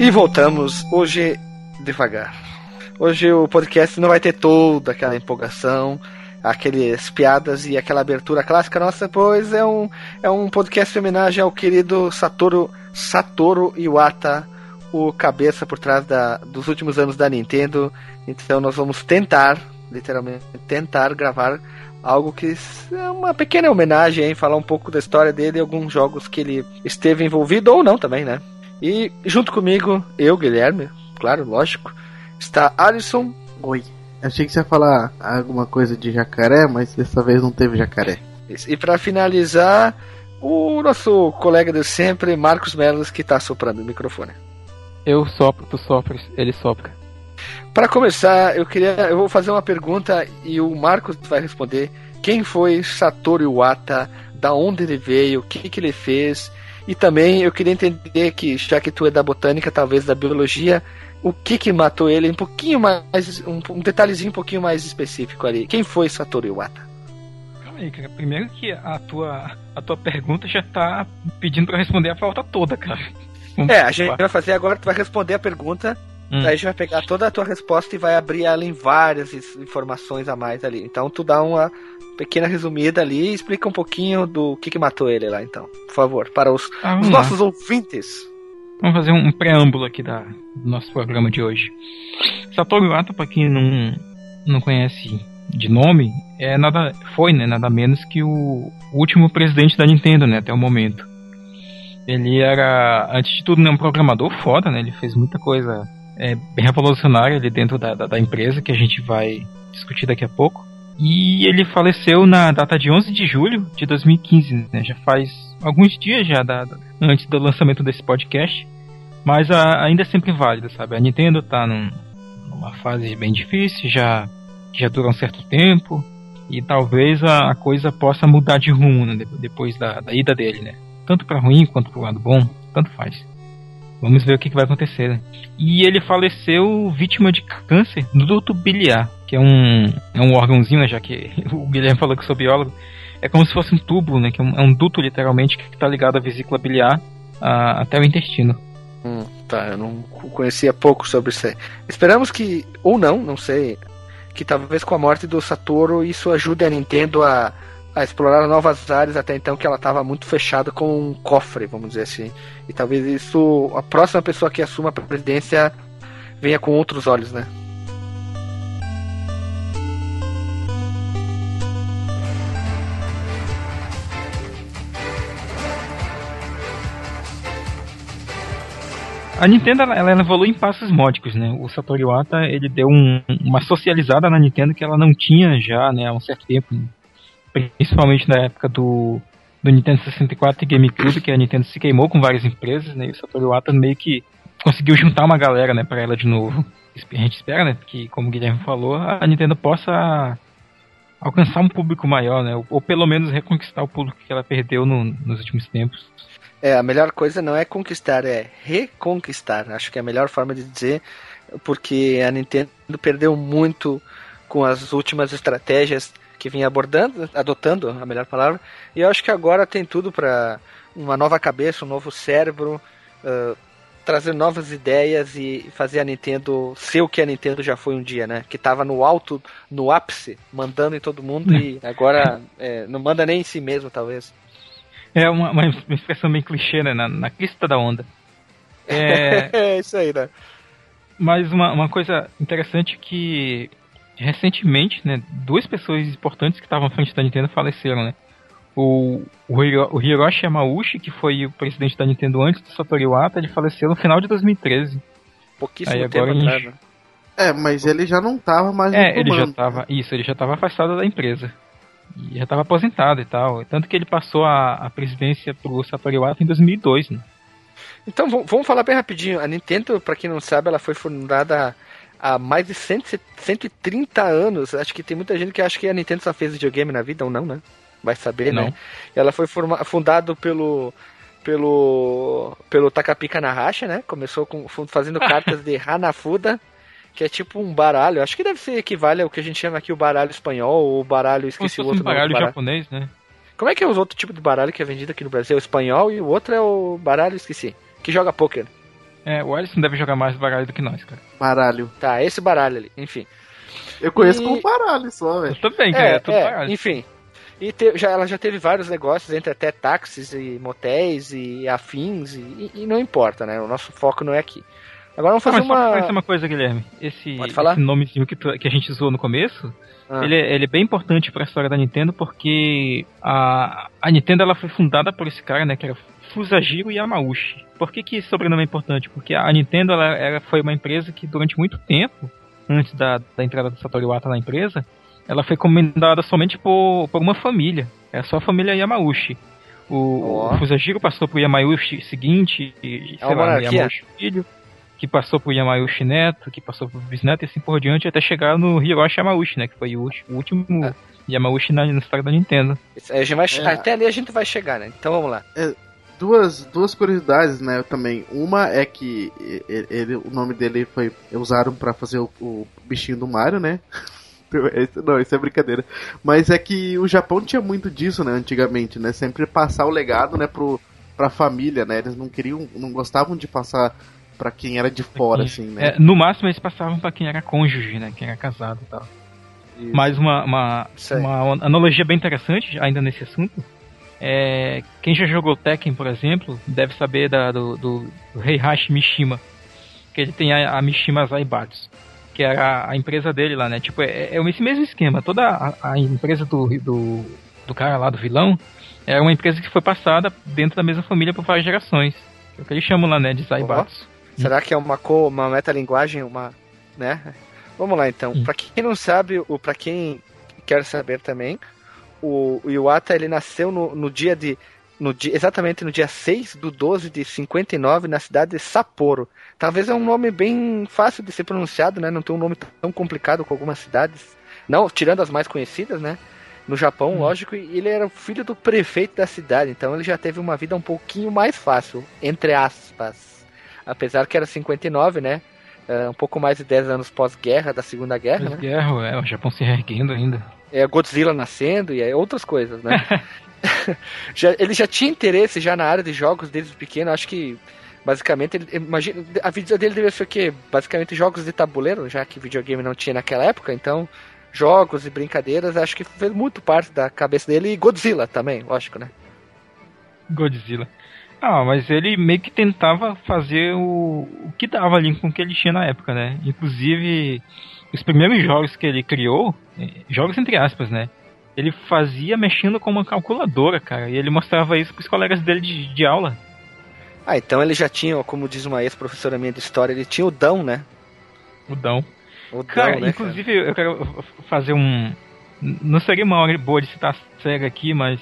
E voltamos hoje devagar. Hoje o podcast não vai ter toda aquela empolgação, aqueles piadas e aquela abertura clássica nossa, pois é um, é um podcast em homenagem ao querido Satoru, Satoru Iwata, o cabeça por trás da, dos últimos anos da Nintendo. Então nós vamos tentar, literalmente, tentar gravar algo que é uma pequena homenagem, hein? falar um pouco da história dele e alguns jogos que ele esteve envolvido ou não também, né? E junto comigo, eu, Guilherme, claro, lógico, está Alisson. Oi. Achei que você ia falar alguma coisa de jacaré, mas dessa vez não teve jacaré. E para finalizar, o nosso colega de sempre, Marcos Melos, que está soprando o microfone. Eu sopro, tu sopras, ele sopra. Para começar, eu queria, eu vou fazer uma pergunta e o Marcos vai responder. Quem foi Satoru Iwata? Da onde ele veio? O que, que ele fez? E também eu queria entender que, já que tu é da botânica, talvez da biologia, o que que matou ele um pouquinho mais, um, um detalhezinho um pouquinho mais específico ali. Quem foi Satoru Iwata? Calma aí, cara. Primeiro que a tua, a tua pergunta já tá pedindo para responder a falta toda, cara. Vamos é, a gente vai fazer agora, tu vai responder a pergunta Hum. Aí a gente vai pegar toda a tua resposta e vai abrir ela em várias informações a mais ali. Então tu dá uma pequena resumida ali e explica um pouquinho do que, que matou ele lá, então. Por favor, para os, ah, os nossos ouvintes. Vamos fazer um preâmbulo aqui da, do nosso programa de hoje. Satoru Iwata, para quem não, não conhece de nome, é nada, foi né, nada menos que o, último presidente da Nintendo né, até o momento. Ele era, antes de tudo, né, um programador foda, né? Ele fez muita coisa é, revolucionária ali dentro da, da, da, empresa, que a gente vai discutir daqui a pouco. E ele faleceu na data de 11 de julho de 2015, né? Já faz alguns dias já da, antes do lançamento desse podcast. Mas a, ainda é sempre válido, sabe? A Nintendo tá num, numa fase bem difícil, já, já dura um certo tempo. E talvez a, a coisa possa mudar de rumo né? depois da, da ida dele, né? Tanto para ruim quanto para lado bom, tanto faz. Vamos ver o que, que vai acontecer. Né? E ele faleceu vítima de câncer no duto biliar, que é um, é um órgãozinho, né, já que o Guilherme falou que sou biólogo. É como se fosse um tubo, né, que é um, é um duto literalmente que está ligado à vesícula biliar a, até o intestino. Hum, tá, eu não conhecia pouco sobre isso aí. Esperamos que, ou não, não sei, que talvez com a morte do Satoru isso ajude a Nintendo a a explorar novas áreas até então que ela estava muito fechada com um cofre, vamos dizer assim. E talvez isso, a próxima pessoa que assuma a presidência venha com outros olhos, né? A Nintendo ela, evolui em passos módicos, né? O Satoru Iwata ele deu um, uma socializada na Nintendo que ela não tinha já, né, há um certo tempo. Principalmente na época do, do Nintendo 64 e GameCube, que a Nintendo se queimou com várias empresas, né? E o Satoru Iwata meio que conseguiu juntar uma galera, né, para ela de novo. A gente espera, né, que como o Guilherme falou, a Nintendo possa alcançar um público maior, né, ou pelo menos reconquistar o público que ela perdeu no, nos últimos tempos. É, a melhor coisa não é conquistar, é reconquistar. Acho que é a melhor forma de dizer, porque a Nintendo perdeu muito com as últimas estratégias que vinha abordando, adotando a melhor palavra, e eu acho que agora tem tudo para uma nova cabeça, um novo cérebro, uh, trazer novas ideias e fazer a Nintendo ser o que a Nintendo já foi um dia, né? Que tava no alto, no ápice, mandando em todo mundo e agora é, não manda nem em si mesmo, talvez. É uma, uma expressão bem clichê, né? Na, na crista da onda. É, é isso aí, né? Mas uma, uma coisa interessante que recentemente, né, duas pessoas importantes que estavam à frente da Nintendo faleceram, né? O, o, o Hiroshi Yamauchi, que foi o presidente da Nintendo antes do Satoru Iwata, ele faleceu no final de 2013. Pouquíssimo Aí tempo agora atrás, né? É, mas ele já não estava mais É, ele já estava, isso, ele já estava afastado da empresa. E já estava aposentado e tal. Tanto que ele passou a, a presidência pro Satoru Iwata em 2002, né? Então, vamos falar bem rapidinho. A Nintendo, para quem não sabe, ela foi fundada há mais de 100, 130 anos. Acho que tem muita gente que acha que a Nintendo só fez videogame na vida, ou não, né? vai saber, Não. né? Ela foi forma, fundado pelo pelo pelo Takapika Narashi, né? Começou com fazendo cartas de Hanafuda, que é tipo um baralho. Acho que deve ser equivale ao que a gente chama aqui o baralho espanhol ou o baralho esqueci o outro um baralho baralho. japonês, né? Como é que é os outros tipos de baralho que é vendido aqui no Brasil? O espanhol e o outro é o baralho esqueci, que joga poker. É, o Alisson deve jogar mais baralho do que nós, cara. Baralho. Tá, esse baralho ali, enfim. Eu conheço E- como baralho só, velho. também, cara. É, tudo baralho. enfim. E te- já, ela já teve vários negócios, entre até táxis e motéis e afins, e, e não importa, né? O nosso foco não é aqui. Agora vamos Ah, fazer mas só pra uma. conhecer uma coisa, Guilherme. Esse, Pode falar? esse nomezinho que, tu- que a gente usou no começo, Ah, ele, é- ele é bem importante pra história da Nintendo porque a, a Nintendo ela foi fundada por esse cara, né, que era Fusajiro Yamauchi. Por que, que esse sobrenome é importante? Porque a Nintendo ela, ela foi uma empresa que durante muito tempo, antes da, da entrada do Satoru Iwata na empresa, ela foi comandada somente por, por uma família. É só a família Yamauchi. O, Ó. o Fusajiro passou pro Yamauchi seguinte, e, É sei uma lá. Yamauchi filho, que passou pro Yamauchi neto, que passou pro bisneto e assim por diante, até chegar no Hiroshi Yamauchi, né, que foi o, o último É. Yamauchi na, na história da Nintendo. gente vai É. Até ali a gente vai chegar, né? Então vamos lá. Duas, duas curiosidades, né, também. Uma é que ele, o nome dele foi usaram pra fazer o, o bichinho do Mario, né? Não, isso é brincadeira. Mas é que o Japão tinha muito disso, né, antigamente, né? Sempre passar o legado, né, pro, pra família, né? Eles não queriam, não gostavam de passar pra quem era de fora, assim, né? É, no máximo eles passavam pra quem era cônjuge, né, quem era casado e tal. Isso. Mais uma, uma, uma analogia bem interessante, ainda nesse assunto. É, quem já jogou Tekken, por exemplo, deve saber da, do, do, do Heihachi Mishima. Que ele tem a, a Mishima Zaibatsu. Que era a, a empresa dele lá, né? Tipo, é, é esse mesmo esquema. Toda a, a empresa do, do, do cara lá, do vilão, era uma empresa que foi passada dentro da mesma família por várias gerações. É o que eles chamam lá, né? De Zaibatsu. Será que é uma co, uma metalinguagem, uma, né? Vamos lá então. Hum. Pra quem não sabe, ou pra quem quer saber também, o, o Iwata ele nasceu no, no dia de no dia, exatamente no dia 6 do 12 de 59 na cidade de Sapporo. Talvez é um nome bem fácil de ser pronunciado, né? Não tem um nome tão complicado com algumas cidades. Não, tirando as mais conhecidas, né? No Japão, Hum. lógico, e ele era o filho do prefeito da cidade, então ele já teve uma vida um pouquinho mais fácil, entre aspas. Apesar que era 59, né? É, um pouco mais de 10 anos pós-guerra, da Segunda Guerra, né? Pós-guerra, é, o Japão se reerguendo ainda. É Godzilla nascendo e é outras coisas, né? já, ele já tinha interesse já na área de jogos desde pequeno, acho que basicamente ele imagina a vida dele deve ser o quê? Basicamente jogos de tabuleiro, já que videogame não tinha naquela época, então jogos e brincadeiras, acho que fez muito parte da cabeça dele e Godzilla também, lógico, né? Godzilla. Ah, mas ele meio que tentava fazer o, o que dava ali com o que ele tinha na época, né? Inclusive, os primeiros jogos que ele criou, eh, jogos entre aspas, né? Ele fazia mexendo com uma calculadora, cara, e ele mostrava isso pros colegas dele de, de aula. Ah, então ele já tinha, como diz uma ex-professora minha de história, ele tinha o dão, né? O Dão. O dão, Cara, né? inclusive eu quero fazer um. Não seria uma hora boa de citar a SEGA aqui, mas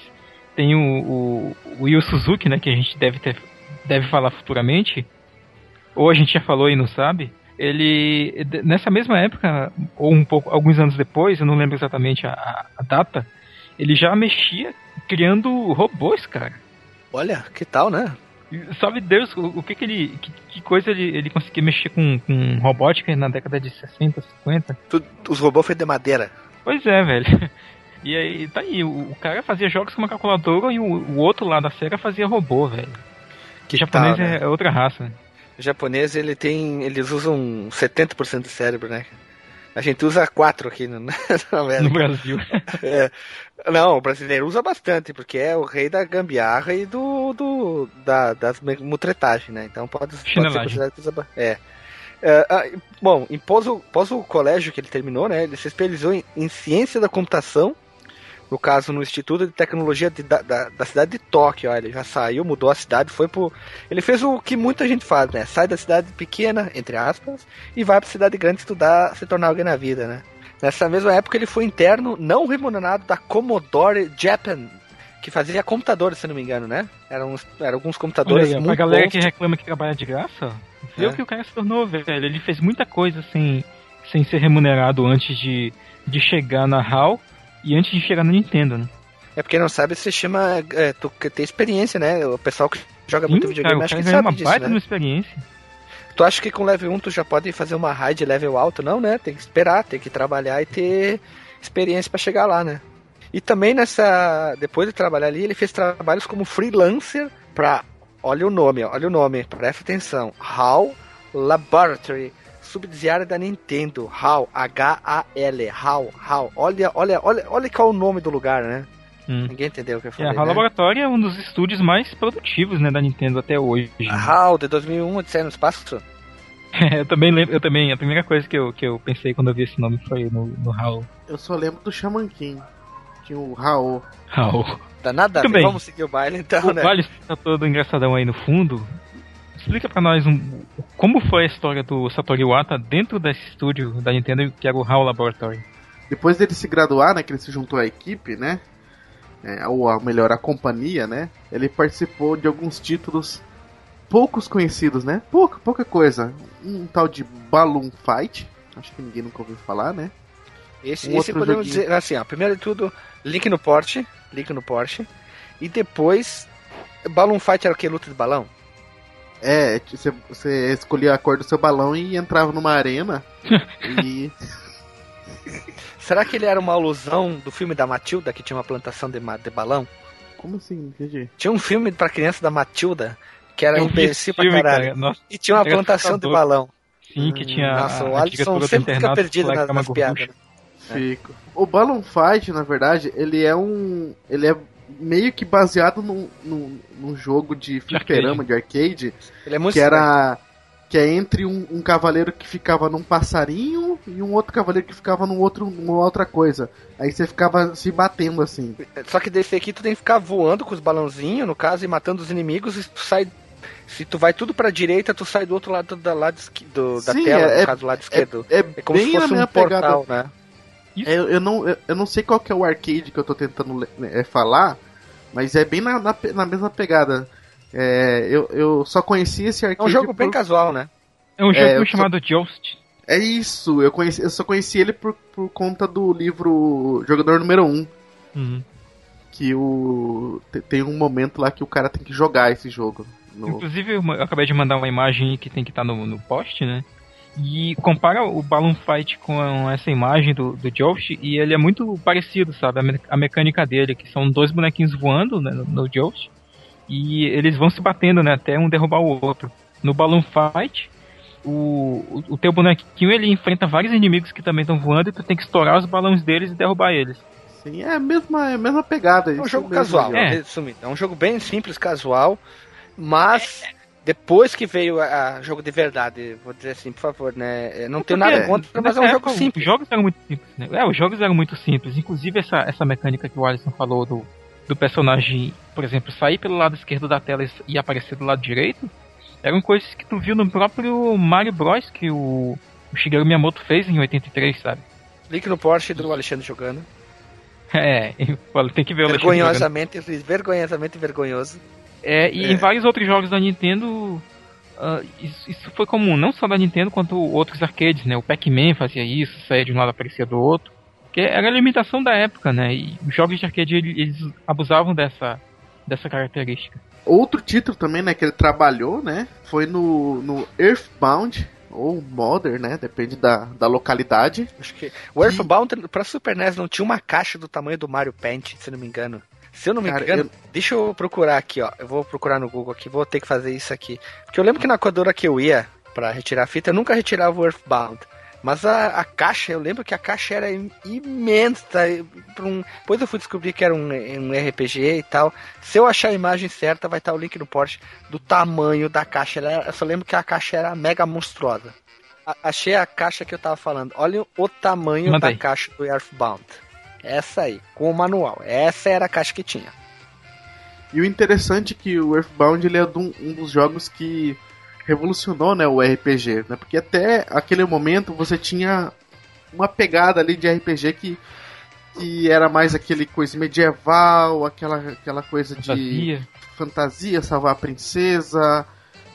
tem o, o, o Yu Suzuki, né? Que a gente deve, ter, deve falar futuramente. Ou a gente já falou e não sabe. Ele. Nessa mesma época, ou um pouco, alguns anos depois, eu não lembro exatamente a, a- data, ele já mexia criando robôs, cara. Olha, que tal, né? Sabe Deus o, o que que ele. Que, que coisa ele, ele conseguia mexer com, com robótica na década de 60, 50? Tu- os robôs feitos de madeira. Pois é, velho. E aí, tá aí, o, o cara fazia jogos com uma calculadora e o, o outro lá da SEGA fazia robô, velho. Que japonês tal, né? é, outra raça. né? O japonês, ele tem. Eles usam 70% de cérebro, né? A gente usa 4 aqui no, No. Brasil. É. Não, o brasileiro usa bastante, porque é o rei da gambiarra e do. do da, das mutretagens, né? Então pode, pode ser considerado que usa É. É, ah, bom, em pós o, pós o colégio que ele terminou, né? Ele se especializou em, em ciência da computação, no caso no Instituto de Tecnologia de- da, da, da cidade de Tóquio. Ó, ele já saiu, mudou a cidade, foi pro. Ele fez o que muita gente faz, né? Sai da cidade pequena, entre aspas, e vai pra cidade grande estudar, se tornar alguém na vida, né? Nessa mesma época ele foi interno não remunerado da Commodore Japan, que fazia computadores, se não me engano, né? Eram, uns- eram alguns Olha computadores aí, muito pra galera bons. que reclama que trabalha de graça, É. o que o cara se tornou, velho. Ele fez muita coisa sem, sem ser remunerado antes de, de chegar na HAL e antes de chegar na Nintendo, né? É porque não sabe, se chama. É, tu tem experiência, né? O pessoal que joga muito Sim, videogame cara, acho que sabe uma disso, baita né? uma experiência. Tu acha que com level 1 tu já pode fazer uma raid level alto? Não, né? Tem que esperar, tem que trabalhar e ter experiência pra chegar lá, né? E também nessa. Depois de trabalhar ali, ele fez trabalhos como freelancer pra. Olha o nome, olha o nome, presta atenção. HAL Laboratory, subsidiária da Nintendo. HAL, H-A-L, HAL, HAL. Olha, olha, olha, olha qual é o nome do lugar, né? Hum. Ninguém entendeu o que eu É, falei. a HAL né? Laboratório é um dos estúdios mais produtivos né, da Nintendo até hoje. HAL, de 2001, Odisseia no Espaço. eu também lembro, eu também, a primeira coisa que eu, que eu pensei quando eu vi esse nome foi no, no HAL. Eu só lembro do Shaman King. Tinha o Raul. HAL. Dá nada a vamos seguir o baile então, O né? Vale tá todo engraçadão aí no fundo. Explica pra nós um, como foi a história do Satoru Iwata dentro desse estúdio da Nintendo que era o HAL Laboratory. Depois dele se graduar, né, que ele se juntou à equipe, né, é, ou a melhor, a companhia, né, ele participou de alguns títulos poucos conhecidos, né, pouca, pouca coisa. Um tal de Balloon Fight, acho que ninguém nunca ouviu falar, né. Esse, Um esse podemos joguinho. dizer assim, ó, primeiro de tudo, link no Porsche, link no Porsche, e depois Balloon Fight era o que? Luta de balão? É, você, você escolhia a cor do seu balão e entrava numa arena e... Será que ele era uma alusão do filme da Matilda, que tinha uma plantação de, de balão? Como assim? Entendi. Tinha um filme pra criança da Matilda, que era imbecil pra caralho, cara. Nossa, e tinha uma plantação de balão. sim, que tinha Nossa, a, o Alisson sempre fica perdido nas, que é nas piadas. Fico. O Balloon Fight, na verdade, ele é um. Ele é meio que baseado num, num, num jogo de fliperama, de arcade, Ele é muito que era. Que é entre um, um cavaleiro que ficava num passarinho e um outro cavaleiro que ficava num outro, numa outra coisa. Aí você ficava se batendo assim. Só que desse aqui tu tem que ficar voando com os balãozinhos, no caso, e matando os inimigos, e tu sai. Se tu vai tudo pra direita, tu sai do outro lado da, lado esqui- do, da Sim, tela, é- no caso, do lado esquerdo. É, É como bem se na fosse minha um pegada. portal, né? Isso. É, Eu, não, eu, eu não sei qual que é o arcade que eu tô tentando é, falar, mas é bem na, na, na mesma pegada. É, eu, eu só conheci esse É arcade. um jogo bem por- casual, né? É um É, jogo só- chamado Joust. É isso, eu, conheci, eu só conheci ele por, por conta do livro Jogador Número 1. Uhum. Que o. te- Tem um momento lá que o cara tem que jogar esse jogo. no- Inclusive, eu acabei de mandar uma imagem que tem que estar no, no post, né? E compara o Balloon Fight com essa imagem do, do Joust e ele é muito parecido, sabe? A, me- a mecânica dele, que são dois bonequinhos voando né, no, no Joust e eles vão se batendo, né? Até um derrubar o outro. No Balloon Fight, o, o, o teu bonequinho ele enfrenta vários inimigos que também estão voando e tu tem que estourar os balões deles e derrubar eles. Sim, é a mesma, é a mesma pegada. É um jogo mesmo casual. É. resumindo. É um jogo bem simples, casual, mas depois que veio a, a jogo de verdade, vou dizer assim, por favor, né? eu Não tenho nada contra, mas é um nessa jogo simples. Os jogos eram muito simples, né? É, os jogos eram muito simples. Inclusive essa, essa mecânica que o Alisson falou do, do personagem, por exemplo, sair pelo lado esquerdo da tela e- aparecer do lado direito, eram coisas que tu viu no próprio Mario Bros. que o, o Shigeru Miyamoto fez em 83, sabe? Link no Porsche do Alexandre jogando. É, tem que ver o Alexandre jogando. Vergonhosamente, vergonhosamente vergonhoso. É, e É. em vários outros jogos da Nintendo, ah, isso, isso foi comum, não só da Nintendo, quanto outros arcades, né? O Pac-Man fazia isso, saía de um lado aparecia do outro. Que era a limitação da época, né? E os jogos de arcade eles, eles abusavam dessa, dessa característica. Outro título também, né, que ele trabalhou, né, foi no, no Earthbound, ou Modern, né, depende da, da localidade. Acho que o Earthbound pra Super NES não tinha uma caixa do tamanho do Mario Paint, se não me engano. Se eu não me Cara, engano, eu- deixa eu procurar aqui, ó. Eu vou procurar no Google aqui, vou ter que fazer isso aqui. Porque eu lembro que na coadora que eu ia pra retirar a fita, eu nunca retirava o Earthbound. Mas a, a caixa, eu lembro que a caixa era im- imensa. pra um- Depois eu fui descobrir que era um, um RPG e tal. Se eu achar a imagem certa, vai estar o link no Porsche do tamanho da caixa. Ela era- eu só lembro que a caixa era mega monstruosa. A- achei a caixa que eu tava falando. Olha o tamanho da caixa do Earthbound. Essa aí, com o manual. Essa era a caixa que tinha. E o interessante é que o Earthbound ele é de um, um dos jogos que revolucionou né, o RPG, né? Porque até aquele momento você tinha uma pegada ali de RPG que, que era mais aquele coisa medieval, aquela, aquela coisa de Fantasia. fantasia, salvar a princesa,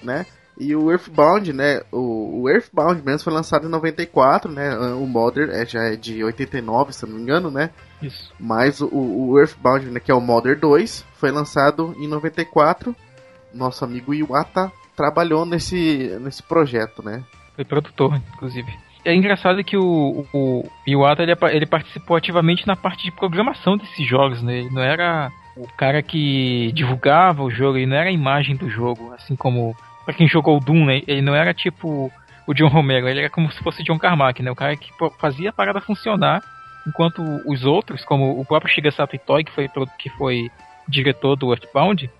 né? E o Earthbound, né? O, o, Earthbound mesmo foi lançado em 94, né? O Modern é, já é de 89, se eu não me engano, né? Isso. Mas o, o Earthbound, né, que é o Modern 2, foi lançado em 94. Nosso amigo Iwata trabalhou nesse, nesse projeto, né? Foi produtor, inclusive. É engraçado que o, o Iwata ele, ele participou ativamente na parte de programação desses jogos, né? Ele não era o cara que divulgava o jogo, ele não era a imagem do jogo, assim como para quem jogou o Doom, né? Ele não era tipo o John Romero, ele era como se fosse John Carmack, né? O cara que fazia a parada funcionar, enquanto os outros, como o próprio Shigesato Itoi, que foi, que foi diretor do Earthbound,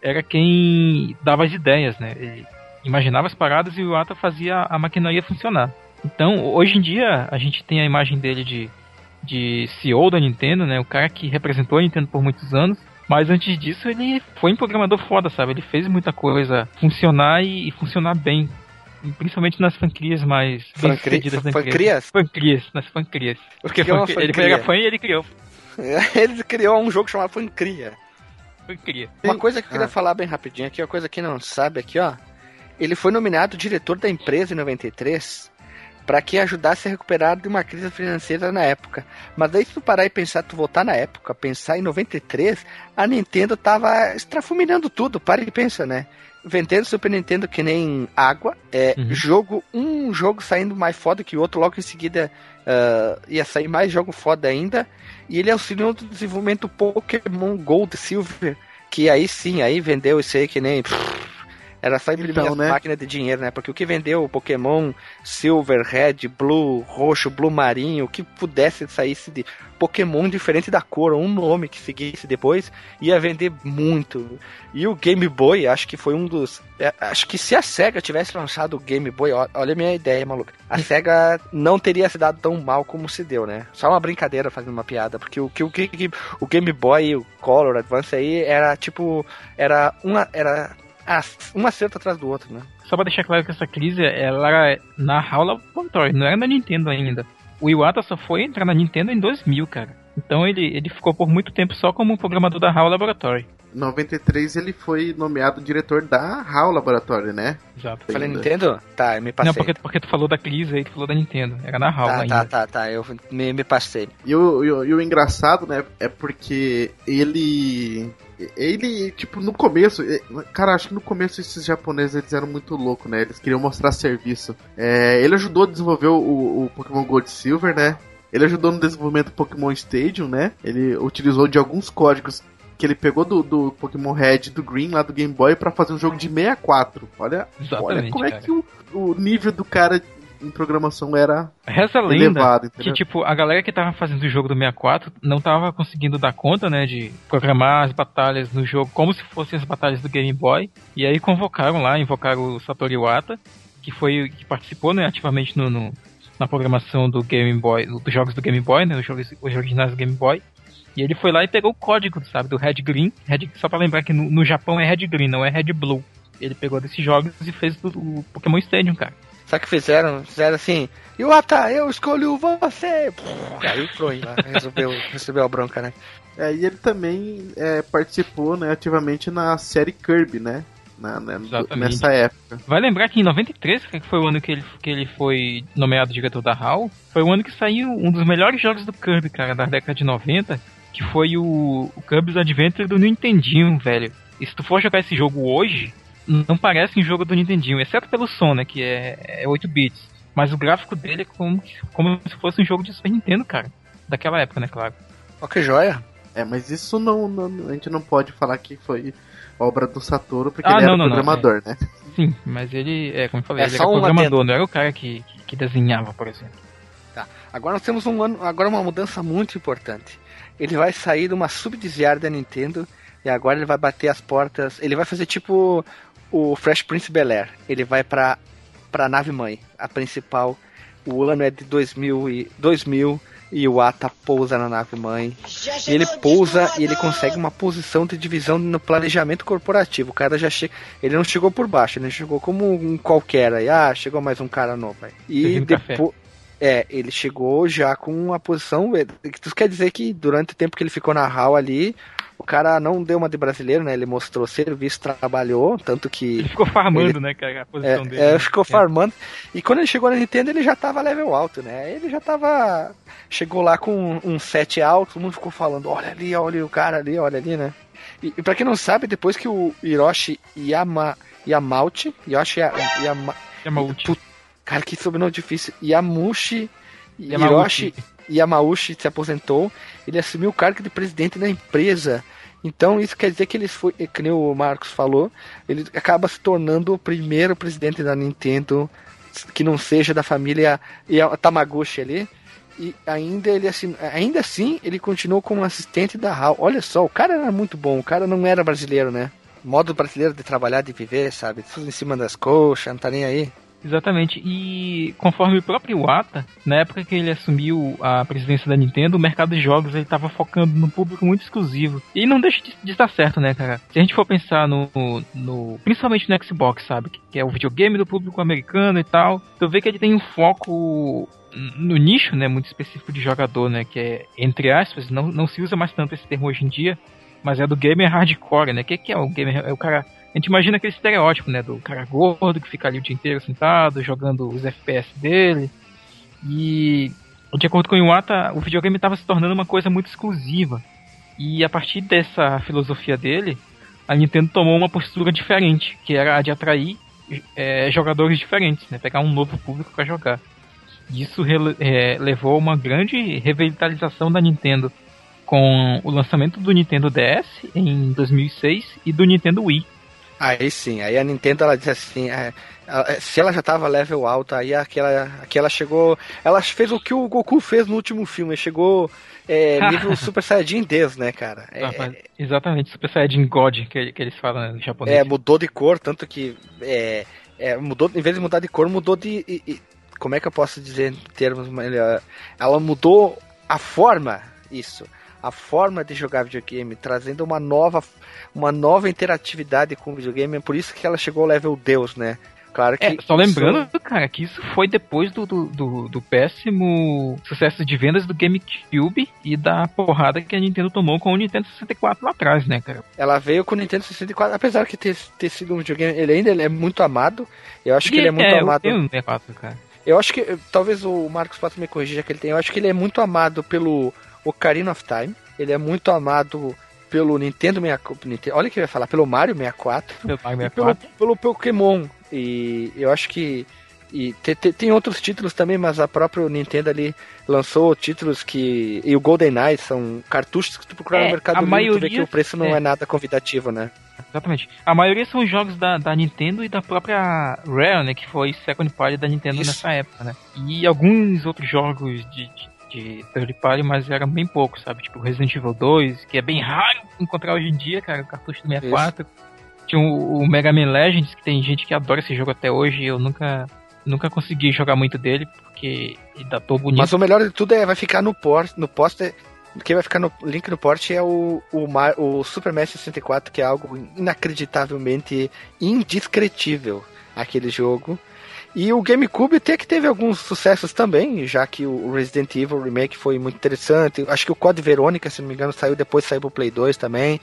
era quem dava as ideias, né? Ele imaginava as paradas e o Ata fazia a maquinaria funcionar. Então, hoje em dia, a gente tem a imagem dele de, de CEO da Nintendo, né? O cara que representou a Nintendo por muitos anos. Mas antes disso, ele foi um programador foda, sabe? Ele fez muita coisa funcionar e, e funcionar bem. Principalmente nas franquias mais Franquias? Franquias, nas franquias. Porque foi, ele era fã e ele criou. ele criou um jogo chamado Fancria. Fancria. Uma coisa que eu queria ah. falar bem rapidinho aqui, uma coisa que não sabe aqui, ó. Ele foi nomeado diretor da empresa em 93 para que ajudasse a recuperar de uma crise financeira na época. Mas daí se tu parar e pensar, tu voltar na época, pensar em 93, a Nintendo tava estrafuminando tudo, para e pensa, né? Vendendo Super Nintendo que nem água, é, uhum. jogo, um jogo saindo mais foda que o outro, logo em seguida uh, ia sair mais jogo foda ainda, e ele auxiliou no desenvolvimento Pokémon Gold Silver, que aí sim, aí vendeu isso aí que nem... Pff, era só imprimir então, né? máquinas de dinheiro, né? Porque o que vendeu o Pokémon Silver, Red, Blue, Roxo, Blue Marinho, o que pudesse saísse de Pokémon diferente da cor, um nome que seguisse depois, ia vender muito. E o Game Boy, acho que foi um dos. É, acho que se a SEGA tivesse lançado o Game Boy, olha a minha ideia, maluco. A SEGA não teria se dado tão mal como se deu, né? Só uma brincadeira fazendo uma piada, porque o que o, o, Game Boy, o Color Advance aí era tipo. Era uma. Era um acerto atrás do outro, né? Só pra deixar claro que essa crise, ela era na HAL Laboratory, não era na Nintendo ainda. O Iwata só foi entrar na Nintendo em 2000, cara. Então ele, ele ficou por muito tempo só como programador da HAL Laboratory. Em 93 ele foi nomeado diretor da HAL Laboratory, né? Exato. Falei Nintendo? Tá, eu me passei. Não, porque, porque tu falou da crise aí, tu falou da Nintendo. Era na HAL tá, ainda. Tá, tá, tá, eu me, me passei. E o, e, o, e o engraçado, né, é porque ele ele, tipo, no começo, cara, acho que no começo esses japoneses eles eram muito loucos, né? Eles queriam mostrar serviço. É, ele ajudou a desenvolver o, o, Pokémon Gold Silver, né? Ele ajudou no desenvolvimento do Pokémon Stadium, né? Ele utilizou de alguns códigos que ele pegou do, do Pokémon Red e do Green lá do Game Boy para fazer um jogo de 64. Olha, olha como é que o, o nível do cara em programação era Reza lenda elevado, que tipo a galera que tava fazendo o jogo do 64 não tava conseguindo dar conta, né, de programar as batalhas no jogo como se fossem as batalhas do Game Boy. E aí convocaram lá, invocaram o Satoru Iwata, que foi que participou, né, ativamente no, no na programação do Game Boy, dos jogos do Game Boy, né, os jogos os originais do Game Boy. E ele foi lá e pegou o código, sabe, do Red Green. Red, só para lembrar que no, no Japão é Red Green, não é Red Blue. Ele pegou desses jogos e fez o, o Pokémon Stadium, cara. O que fizeram? Fizeram assim, Iwata, eu escolhi você! Aí foi lá, resolveu, recebeu a bronca, né? É, e ele também é, participou né, ativamente na série Kirby, né? Na, né, nessa época. Vai lembrar que em 93, que foi o ano que ele, que ele foi nomeado diretor da HAL, foi o ano que saiu um dos melhores jogos do Kirby, cara, da década de 90, que foi o, o Kirby's Adventure do Nintendinho, velho. E se tu for jogar esse jogo hoje, não parece um jogo do Nintendinho, exceto pelo som, né, que é, é 8 bits. Mas o gráfico dele é como, como se fosse um jogo de Super Nintendo, cara. Daquela época, né, claro. Ó, que joia. É, mas isso não, não, A gente não pode falar que foi obra do Satoru, porque ah, ele não, era não, programador, não, é. né? Sim, mas ele, é, como eu falei, é ele era programador, não era o cara que, que, que, desenhava, por exemplo. Tá. Agora nós temos um ano, agora uma mudança muito importante. Ele vai sair de uma subsidiária da Nintendo e agora ele vai bater as portas. Ele vai fazer tipo o Fresh Prince Bel Air. Ele vai pra, pra nave mãe, a principal. O ano é de 2000 e, 2000 e o Ata pousa na nave mãe. E ele pousa e ele consegue uma posição de divisão no planejamento corporativo. O cara já chega. Ele não chegou por baixo, ele chegou como um qualquer aí. Ah, chegou mais um cara novo aí. E depois. É, ele chegou já com uma posição. Isso quer dizer que durante o tempo que ele ficou na HAL ali, O cara não deu uma de brasileiro, né? Ele mostrou serviço, trabalhou, tanto que. Ele ficou farmando, ele, né, cara? A posição é, dele. É, né? ficou farmando. E quando ele chegou na Nintendo, ele já tava level alto, né? Ele já tava. Chegou lá com um set alto, todo mundo ficou falando: olha ali, olha o cara ali, olha ali, né? E, e pra quem não sabe, depois que o Hiroshi Yama, Yamauchi, Yoshi Yama, Yamauchi. Cara, que sobrenome difícil. Yamushi Hiroshi Yamauchi se aposentou, ele assumiu o cargo de presidente da empresa. Então isso quer dizer que ele foi, que nem o Marcos falou, ele acaba se tornando o primeiro presidente da Nintendo que não seja da família Tamaguchi ali. E ainda ele assim, ainda assim ele continuou como assistente da HAL. Olha só, o cara era muito bom, o cara não era brasileiro, né? Modo brasileiro de trabalhar, de viver, sabe? Tudo em cima das coxas, não tá nem aí. Exatamente. E conforme o próprio Iwata, na época que ele assumiu a presidência da Nintendo, o mercado de jogos ele estava focando no público muito exclusivo. E não deixa de, de, estar certo, né, cara? Se a gente for pensar no, no, principalmente no Xbox, sabe, que é o videogame do público americano e tal, tu vê que ele tem um foco no nicho, né, muito específico de jogador, né, que é entre aspas, não, não se usa mais tanto esse termo hoje em dia, mas é do gamer hardcore, né? O que, que é o gamer? É o cara a gente imagina aquele estereótipo, né? Do cara gordo que fica ali o dia inteiro sentado, jogando os FPS dele. E, de acordo com o Iwata, o videogame estava se tornando uma coisa muito exclusiva. E a partir dessa filosofia dele, a Nintendo tomou uma postura diferente, que era a de atrair é, jogadores diferentes, né? Pegar um novo público para jogar. Isso é, levou a uma grande revitalização da Nintendo com o lançamento do Nintendo DS em 2006 e do Nintendo Wii Aí sim, aí a Nintendo ela disse assim, é, é, se ela já tava level alto, aí aquela, aquela chegou, ela fez o que o Goku fez no último filme, chegou é, nível Super Saiyajin Deus, né, cara? É, ah, exatamente, Super Saiyajin God, que, que eles falam em japonês. É, mudou de cor, tanto que é, é, mudou, em vez de mudar de cor, mudou de, e, e, como é que eu posso dizer em termos melhor? Ela mudou a forma, isso a forma de jogar videogame, trazendo uma nova, uma nova interatividade com o videogame. É por isso que ela chegou ao level Deus, né? Claro que. É, só lembrando, cara, que isso foi depois do, do, do, do, péssimo sucesso de vendas do GameCube e da porrada que a Nintendo tomou com o Nintendo 64 lá atrás, né, cara? Ela veio com o Nintendo 64, apesar de ter, ter sido um videogame, ele ainda ele é muito amado. Eu acho que ele é muito é, amado. Eu tenho 64, cara. Eu acho que, talvez o Marcos possa me corrigir, já que ele tem. Eu acho que ele é muito amado pelo Ocarina of Time. Ele é muito amado pelo Nintendo 64. Olha o que eu ia falar, pelo Mario 64. Pelo Mario 64. Pelo, pelo Pokémon. E eu acho que. E tem, tem, outros títulos também, mas a própria Nintendo ali lançou títulos que. E o GoldenEye são cartuchos que tu procurar é, no mercado livre, maioria, tu vê que o preço não é. é. nada convidativo, né? Exatamente. A maioria são jogos da, da Nintendo e da própria Rare, né? Que foi Second Party da Nintendo Isso. nessa época, né? E alguns outros jogos de, de de third party, mas eram bem poucos, sabe? Tipo Resident Evil 2, que é bem raro encontrar hoje em dia, cara, o cartucho do 64. Isso. Tinha o, o, Mega Man Legends, que tem gente que adora esse jogo até hoje, eu nunca nunca consegui jogar muito dele, porque dá todo bonito. Mas o melhor de tudo é vai ficar no port, no poster quem vai ficar no link no port é o, o, o Super Mario 64, que é algo inacreditavelmente indescritível aquele jogo. E o GameCube até que teve alguns sucessos também, já que o Resident Evil Remake foi muito interessante. Acho que o Code Verônica, se não me engano, saiu depois, saiu pro Play 2 também.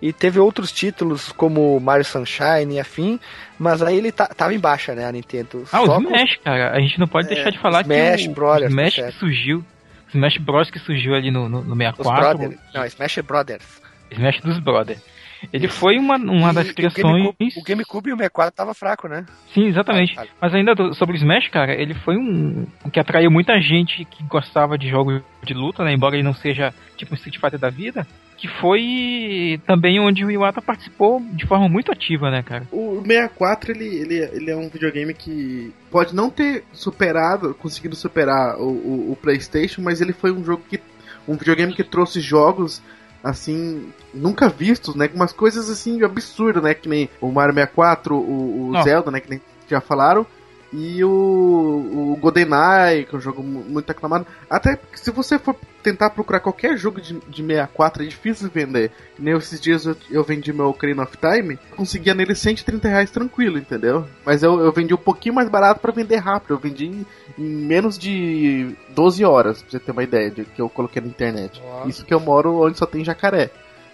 E teve outros títulos como Mario Sunshine e afim, mas aí ele tá, tava em baixa, né, a Nintendo. Ah, Só o Smash, com... cara. A gente não pode é, deixar de falar Smash que o Brothers, Smash tá que surgiu, Smash Bros que surgiu ali no, no, no 64. Brothers, não, Smash Brothers. Smash dos Brothers. Ele foi uma, uma das criações. O GameCube, o GameCube e o 64 tava fraco, né? Sim, exatamente. Vale. Mas ainda sobre o Smash, cara, ele foi um. que atraiu muita gente que gostava de jogos de luta, né? Embora ele não seja tipo um Street Fighter da vida. Que foi também onde o Iwata participou de forma muito ativa, né, cara? O 64, ele, ele, ele é um videogame que pode não ter superado, conseguido superar o, o, o PlayStation, mas ele foi um jogo que. um videogame que trouxe jogos assim, nunca vistos, né? Com umas coisas assim absurdas, né? Que nem o Mario 64, o, o Zelda, né? Que nem já falaram. E o, o GoldenEye, que é um jogo muito aclamado. Até se você for tentar procurar qualquer jogo de, de 64, é difícil vender. Nem esses dias eu, eu vendi meu Ocarina of Time, conseguia nele 130 reais tranquilo, entendeu? Mas eu, eu vendi um pouquinho mais barato para vender rápido. Eu vendi em, em, menos de 12 horas, pra você ter uma ideia de que eu coloquei na internet. Nossa. Isso que eu moro onde só tem jacaré.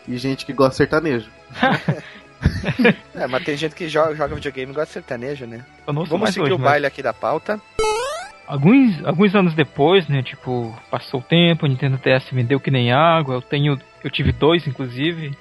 e gente que gosta de sertanejo. é, mas tem gente que joga, joga videogame e gosta de sertanejo, né? Vamos seguir hoje, o baile aqui da pauta. Alguns, alguns anos depois, né, tipo, passou o tempo, o Nintendo DS vendeu que nem água, eu tenho, eu tive dois, inclusive,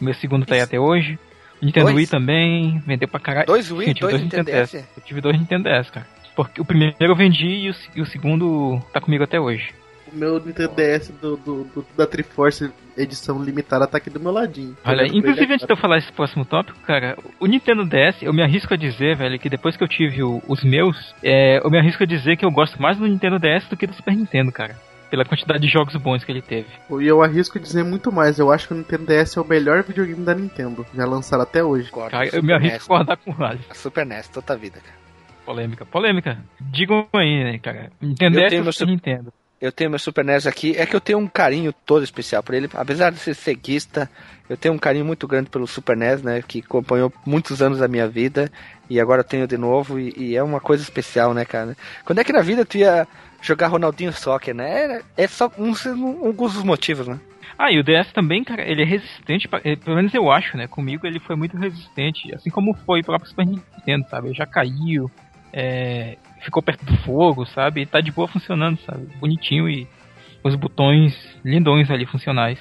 o meu segundo tá aí até hoje. O Nintendo dois? Wii também, vendeu pra caralho. Dois Wii, Sim, dois, dois Nintendo DS? DS? Eu tive dois Nintendo DS, cara. Porque o primeiro eu vendi e o, e o segundo tá comigo até hoje meu Nintendo DS do, do, do, da Triforce edição limitada tá aqui do meu ladinho. Olha, inclusive antes de eu falar esse próximo tópico, cara, o Nintendo DS, eu me arrisco a dizer, velho, que depois que eu tive o, os meus, é, eu me arrisco a dizer que eu gosto mais do Nintendo DS do que do Super Nintendo, cara. Pela quantidade de jogos bons que ele teve. E eu arrisco a dizer muito mais. Eu acho que o Nintendo DS é o melhor videogame da Nintendo. Já lançado até hoje. Cara, eu me arrisco a concordar com o Rally. Super NES, toda a vida, cara. Polêmica, polêmica. Digam aí, né, cara. Nintendo eu DS ou Super Nintendo? Eu tenho meu Super NES aqui, é que eu tenho um carinho todo especial por ele. Apesar de ser ceguista, eu tenho um carinho muito grande pelo Super NES, né? Que acompanhou muitos anos da minha vida. E agora eu tenho de novo. E, e é uma coisa especial, né, cara? Quando é que na vida tu ia jogar Ronaldinho Soccer, né? É, é só um, um, dos motivos, né? Ah, e o DS também, cara, ele é resistente, pra, é, pelo menos eu acho, né? Comigo ele foi muito resistente, assim como foi o próprio Super Nintendo, sabe? Ele já caiu, é, ficou perto do fogo, sabe? E tá de boa funcionando, sabe? Bonitinho e os botões lindões ali funcionais.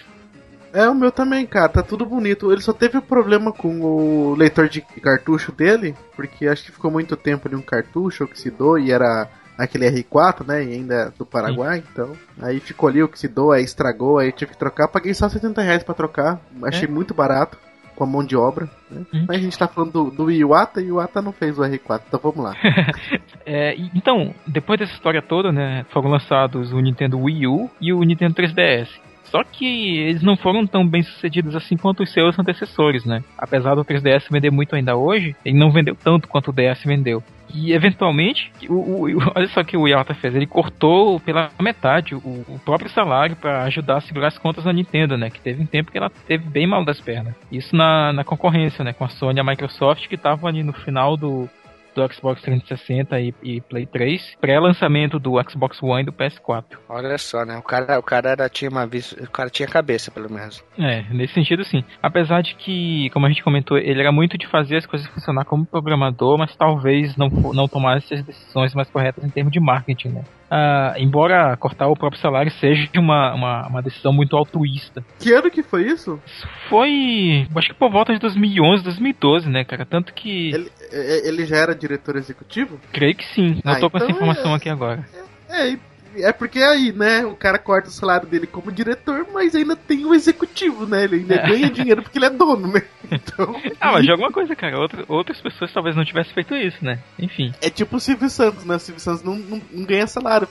É, o meu também, cara, tá tudo bonito. Ele só teve um problema com o leitor de cartucho dele, porque acho que ficou muito tempo ali um cartucho, oxidou e era aquele R4, né? E ainda é do Paraguai, Sim. então. Aí ficou ali, oxidou, aí estragou, aí tive que trocar. Paguei só 70 reais pra trocar, achei é. muito barato com a mão de obra. Né? Hum. Mas a gente tá falando do, do Iwata e o Iwata não fez o R4, então vamos lá. é, então, depois dessa história toda, né, foram lançados o Nintendo Wii U e o Nintendo 3DS. Só que eles não foram tão bem sucedidos assim quanto os seus antecessores, né? Apesar do 3DS vender muito ainda hoje, ele não vendeu tanto quanto o DS vendeu. E eventualmente, o, o, olha só o que o Iwata fez, ele cortou pela metade o, o próprio salário para ajudar a segurar as contas da Nintendo, né? Que teve um tempo que ela teve bem mal das pernas. Isso na, na concorrência, né? Com a Sony e a Microsoft, que estavam ali no final do, do Xbox 360 e, e Play 3, pré-lançamento do Xbox One e do PS4. Olha só, né? O cara, o cara era, tinha uma vis... o cara tinha cabeça, pelo menos. É, nesse sentido sim. Apesar de que, como a gente comentou, ele era muito de fazer as coisas funcionar como programador, mas talvez não, não tomasse as decisões mais corretas em termos de marketing, né? Uh, embora cortar o próprio salário seja uma, uma, uma, decisão muito altruísta. Que ano que foi isso? Foi, acho que por volta de 2011, 2012, né, cara? Tanto que. Ele, ele já era diretor executivo? Creio que sim. Não ah, tô então com essa então informação é, aqui agora. É, é, é porque aí, né, o cara corta o salário dele como diretor, mas ainda tem o executivo, né? Ele ainda é. ganha dinheiro porque ele é dono, né? Então. ah, mas de alguma coisa, cara. Outra, outras pessoas talvez não tivessem feito isso, né? Enfim. É tipo o Silvio Santos, né? O Silvio Santos não, não, não ganha salário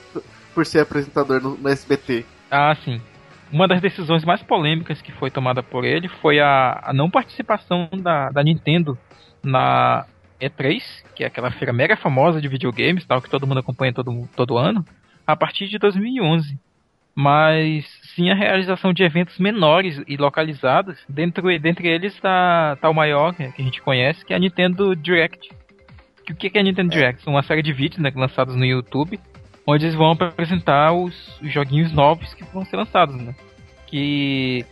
por ser apresentador no, no SBT. Ah, sim. Uma das decisões mais polêmicas que foi tomada por ele foi a, a não participação da, da Nintendo na E3, que é aquela feira mega famosa de videogames, tal, que todo mundo acompanha todo, todo ano a partir de 2011. Mas sim a realização de eventos menores e localizados, dentro, dentre eles está tá o maior que a gente conhece, que é a Nintendo Direct. O que é a Nintendo é. Direct? Uma série de vídeos né, lançados no YouTube, onde eles vão apresentar os, joguinhos novos que vão ser lançados. Né? Que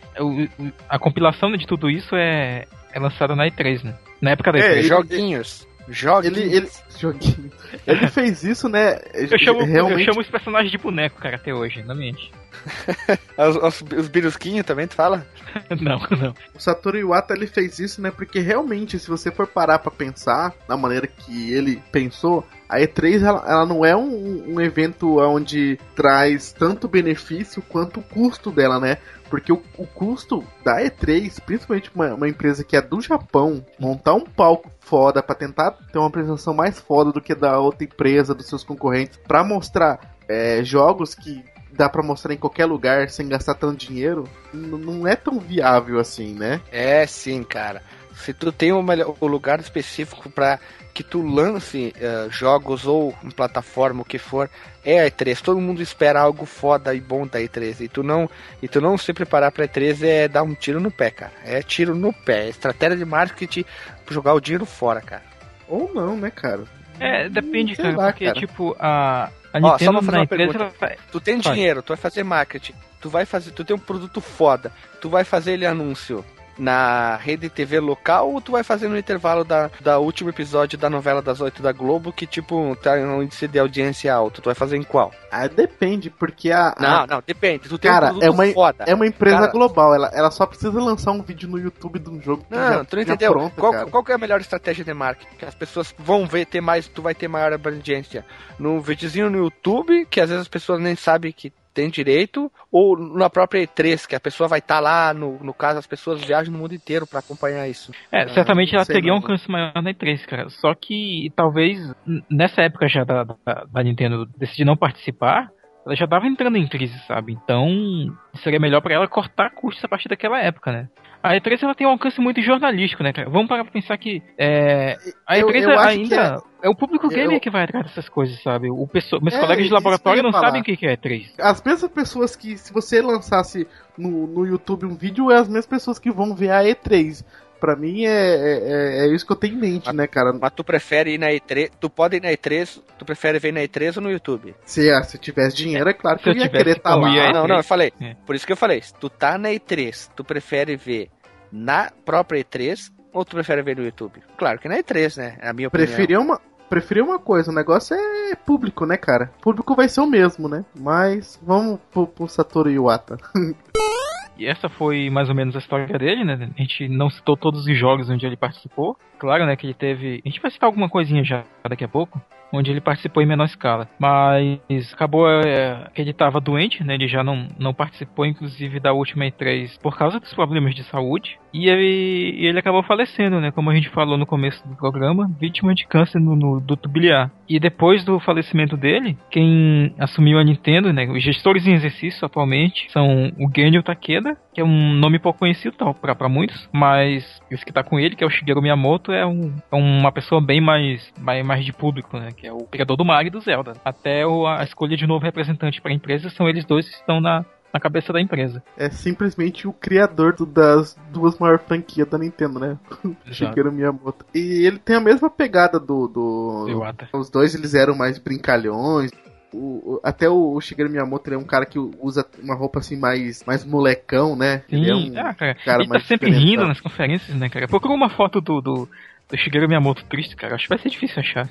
a compilação de tudo isso é, é lançada na E3, né? Na época da E3. É, joguinhos. Joguinhos. Ele, ele, joguinho. ele fez isso, né? Eu chamo, realmente... eu chamo os personagens de boneco, cara, até hoje, na mente. os, os, os birusquinhos também, tu fala? não, não. O Satoru Iwata, ele fez isso, né? Porque realmente, se você for parar pra pensar, da maneira que ele pensou, a E3 ela, ela não é um, um, evento onde traz tanto benefício quanto o custo dela, né? Porque o, o custo da E3, principalmente uma, uma, empresa que é do Japão, montar um palco foda para tentar ter uma apresentação mais foda do que da outra empresa, dos seus concorrentes, para mostrar é, jogos que dá para mostrar em qualquer lugar sem gastar tanto dinheiro, não é tão viável assim, né? É sim, cara. Se tu tem um lugar específico para que tu lance uh, jogos ou em plataforma o que for, é a E3. Todo mundo espera algo foda e bom da E3. E tu não, e tu não se preparar pra E3 é dar um tiro no pé, cara. É tiro no pé. É estratégia de marketing jogar o dinheiro fora, cara. Ou não, né, cara? É, depende, cara, lá, porque, cara. tipo, a, a Ó, só uma empresa... Tu tem dinheiro, tu vai fazer marketing tu vai fazer, tu tem um produto foda, tu vai fazer ele anúncio na rede TV local ou tu vai fazer no intervalo da, da último episódio da novela das oito da Globo que, tipo, tá um índice de audiência alto? Tu vai fazer em qual? Ah, depende, porque a. Não, a... não, depende. Tu tem Cara, um é uma, foda. é uma empresa Cara- global, ela, ela só precisa lançar um vídeo no YouTube de um jogo que Não, já, tu não já entendeu. pronto, qual, cara. qual que é a melhor estratégia de marketing? Que as pessoas vão ver, ter mais, tu vai ter maior abrangência no videozinho no YouTube, que às vezes as pessoas nem sabem que tem direito, ou na própria E3, que a pessoa vai estar lá, no, no caso, as pessoas viajam no mundo inteiro pra acompanhar isso. É, certamente ela teria um alcance maior na E3, cara. Só que talvez nessa época já da, da, da Nintendo decidir não participar, ela já tava entrando em crise, sabe? Então seria melhor pra ela cortar custos a partir daquela época, né? A E3 ela tem um alcance muito jornalístico, né, cara? Vamos parar pra pensar que é, a Eu- E3 eu acho ainda é... o público eu- gamer que vai atrás dessas coisas, sabe? O pessoa, meus É, colegas de eu laboratório não falar. sabem o que que é E3. As mesmas pessoas que, se você lançasse no, no YouTube um vídeo, é as mesmas pessoas que vão ver a E3. Pra mim é, é, é isso que eu tenho em mente, né, cara? Mas tu prefere ir na E3, tu pode ir na E3, tu prefere ver na E3 ou no YouTube? Se, ah, se tivesse dinheiro, é claro que Se eu eu ia tivesse querer estar como lá. ir a não, não, eu falei. É. Por isso que eu falei, se tu tá na E3, tu prefere ver na própria E3 ou tu prefere ver no YouTube? Claro que na E3, né? É a minha opinião. Preferia uma, preferia uma coisa, o negócio é público, né, cara? Público vai ser o mesmo, né? Mas vamos pro, pro Satoru Iwata. Essa foi mais ou menos a história dele, né? A gente não citou todos os jogos onde ele participou. Claro, né, que ele teve. A gente vai citar alguma coisinha já daqui a pouco. Onde ele participou em menor escala. Mas acabou é, que ele estava doente, né? Ele já não, não participou, inclusive, da última E3 por causa dos problemas de saúde. E ele, ele acabou falecendo, né? Como a gente falou no começo do programa, vítima de câncer no, no duto biliar. E depois do falecimento dele, quem assumiu a Nintendo, né? Os gestores em exercício atualmente são o Genio Takeda, que é um nome pouco conhecido pra muitos, mas esse que tá com ele, que é o Shigeru Miyamoto, é, um, é uma pessoa bem mais, mais, mais de público, né? Que é o criador do Mario e do Zelda. Até o- a escolha de novo representante pra empresa são eles dois que estão na, na cabeça da empresa. É simplesmente o criador do- das duas maiores franquias da Nintendo, né? Shigeru Miyamoto. E ele tem a mesma pegada do. do... Iwata. Os dois eles eram mais brincalhões. O- o- até o, o Shigeru Miyamoto ele é um cara que usa uma roupa assim mais, mais molecão, né? Sim, Ele é um ah, cara, cara ele tá mais sempre diferentão. rindo nas conferências, né, cara? Procura uma foto do, do, do Shigeru Miyamoto triste, cara. Acho que vai ser difícil achar.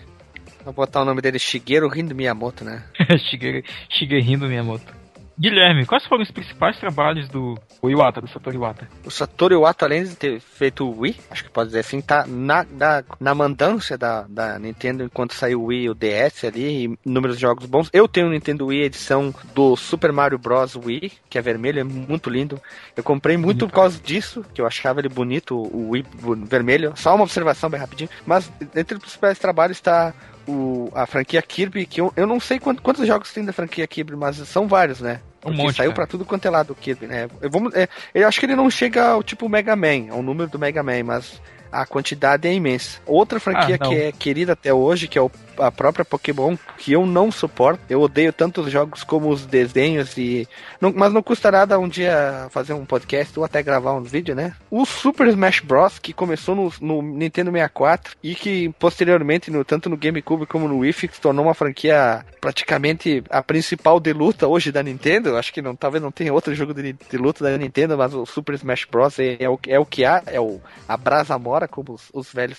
Vou botar o nome dele Shigeru Rindo Miyamoto, né? Shigeru, Shigeru rindo Miyamoto. Guilherme, quais foram os principais trabalhos do Iwata, do Satoru Iwata? O Satoru Iwata, além de ter feito o Wii, acho que pode dizer assim, tá na, na, na mandância da, da Nintendo enquanto saiu o Wii e o DS ali, e inúmeros jogos bons. Eu tenho o Nintendo Wii edição do Super Mario Bros. Wii, que é vermelho, é muito lindo. Eu comprei muito por causa disso, que eu achava ele bonito, o Wii vermelho. Só uma observação bem rapidinho. Mas entre os principais trabalhos está o, a franquia Kirby, que eu, eu não sei quant- quantos jogos tem da franquia Kirby, mas são vários, né? Um monte, saiu pra tudo quanto é lado do Kirby, né? Eu, vamos, é, eu acho que ele não chega ao tipo Mega Man, ao número do Mega Man, mas a quantidade é imensa. Outra franquia Ah, que é querida até hoje, que é o- a própria Pokémon, que eu não suporto. Eu odeio tanto os jogos como os desenhos e. não- mas não custa nada um dia fazer um podcast ou até gravar um vídeo, né? O Super Smash Bros., que começou no, no Nintendo 64 e que posteriormente, no, tanto no GameCube como no Wii, se tornou uma franquia praticamente a principal de luta hoje da Nintendo. Acho que não, talvez não tenha outro jogo de, de luta da Nintendo, mas o Super Smash Bros. é, é o, é o que há, é o, a brasa mora, como os, os velhos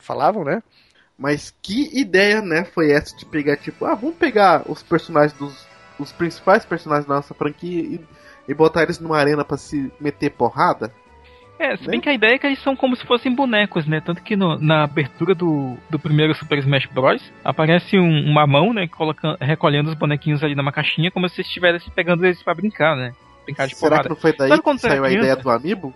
falavam, né? Mas que ideia, né, foi essa de pegar, tipo, ah, vamos pegar os personagens dos. os principais personagens da nossa franquia e, e botar eles numa arena pra se meter porrada? É, se Né? bem que a ideia é que eles são como se fossem bonecos, né? Tanto que no- na abertura do, do primeiro Super Smash Bros. aparece um- uma mão, né? Colocando, recolhendo os bonequinhos ali numa caixinha, como se estivesse pegando eles pra brincar, né? Brincar de Será porrada. que não foi daí que saiu a era ideia do Amiibo?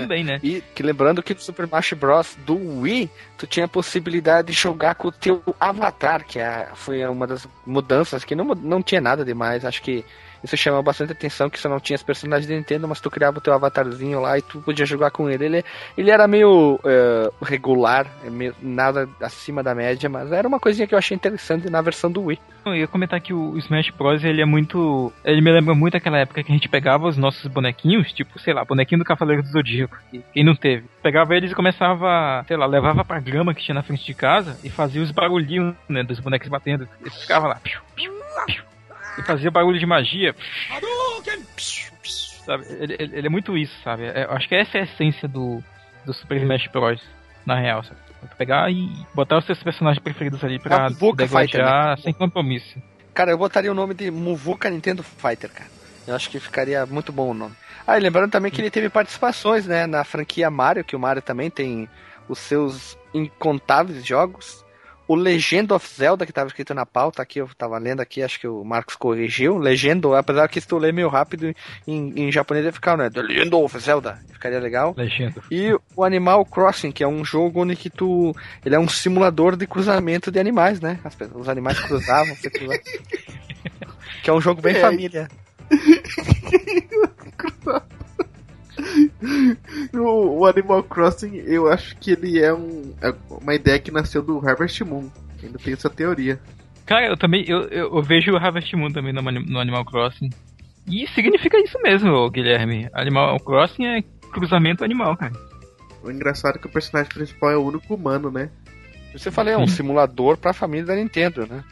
Também, né? E que lembrando que no Super Smash Bros. do Wii, tu tinha a possibilidade de jogar com o teu avatar, que é, foi uma das mudanças que não, não tinha nada demais. Acho que isso chamou bastante atenção, que você não tinha os personagens de Nintendo, mas tu criava o teu avatarzinho lá e tu podia jogar com ele. Ele, ele era meio eh, regular, é meio- nada acima da média, mas era uma coisinha que eu achei interessante na versão do Wii. Eu ia comentar que o Smash Bros. ele é muito. Ele me lembra muito aquela época que a gente pegava os nossos bonequinhos, tipo, sei lá, bonequinho do Cavaleiro do Zodíaco. que Quem não teve? Pegava eles e começava, sei lá, levava pra grama que tinha na frente de casa e fazia os barulhinhos, né, dos bonecos batendo. Eles ficavam lá. piu, piu, piu, E fazia barulho de magia. Sabe? Ele, ele, ele é muito isso, sabe? É, eu acho que essa é a essência do, do Super Smash Bros. Na real, sabe? Pegar e botar os seus personagens preferidos ali pra degladear né? sem compromisso. Cara, eu botaria o nome de Muvuka Nintendo Fighter, cara. Eu acho que ficaria muito bom o nome. Ah, e lembrando também que ele teve participações, né, na franquia Mario, que o Mario também tem os seus incontáveis jogos o Legend of Zelda, que estava escrito na pauta aqui, eu estava lendo aqui, acho que o Marcos corrigiu. Legend, apesar que se tu ler meio rápido em, em japonês ia ficar, né? The Legend of Zelda. Ficaria legal. Legend. E o Animal Crossing, que é um jogo onde que tu. Ele é um simulador de cruzamento de animais, né? As, os animais cruzavam, você cruzava. que é um jogo bem é. família. o, o, Animal Crossing, eu acho que ele é, um, é uma ideia que nasceu do Harvest Moon. Ainda tem essa teoria. Cara, eu também eu, eu, eu vejo o Harvest Moon também no, no, Animal Crossing. E significa isso mesmo, Guilherme. Animal Crossing é cruzamento animal, cara. O engraçado é que o personagem principal é o único humano, né? Você falei, é um simulador pra família da Nintendo, né?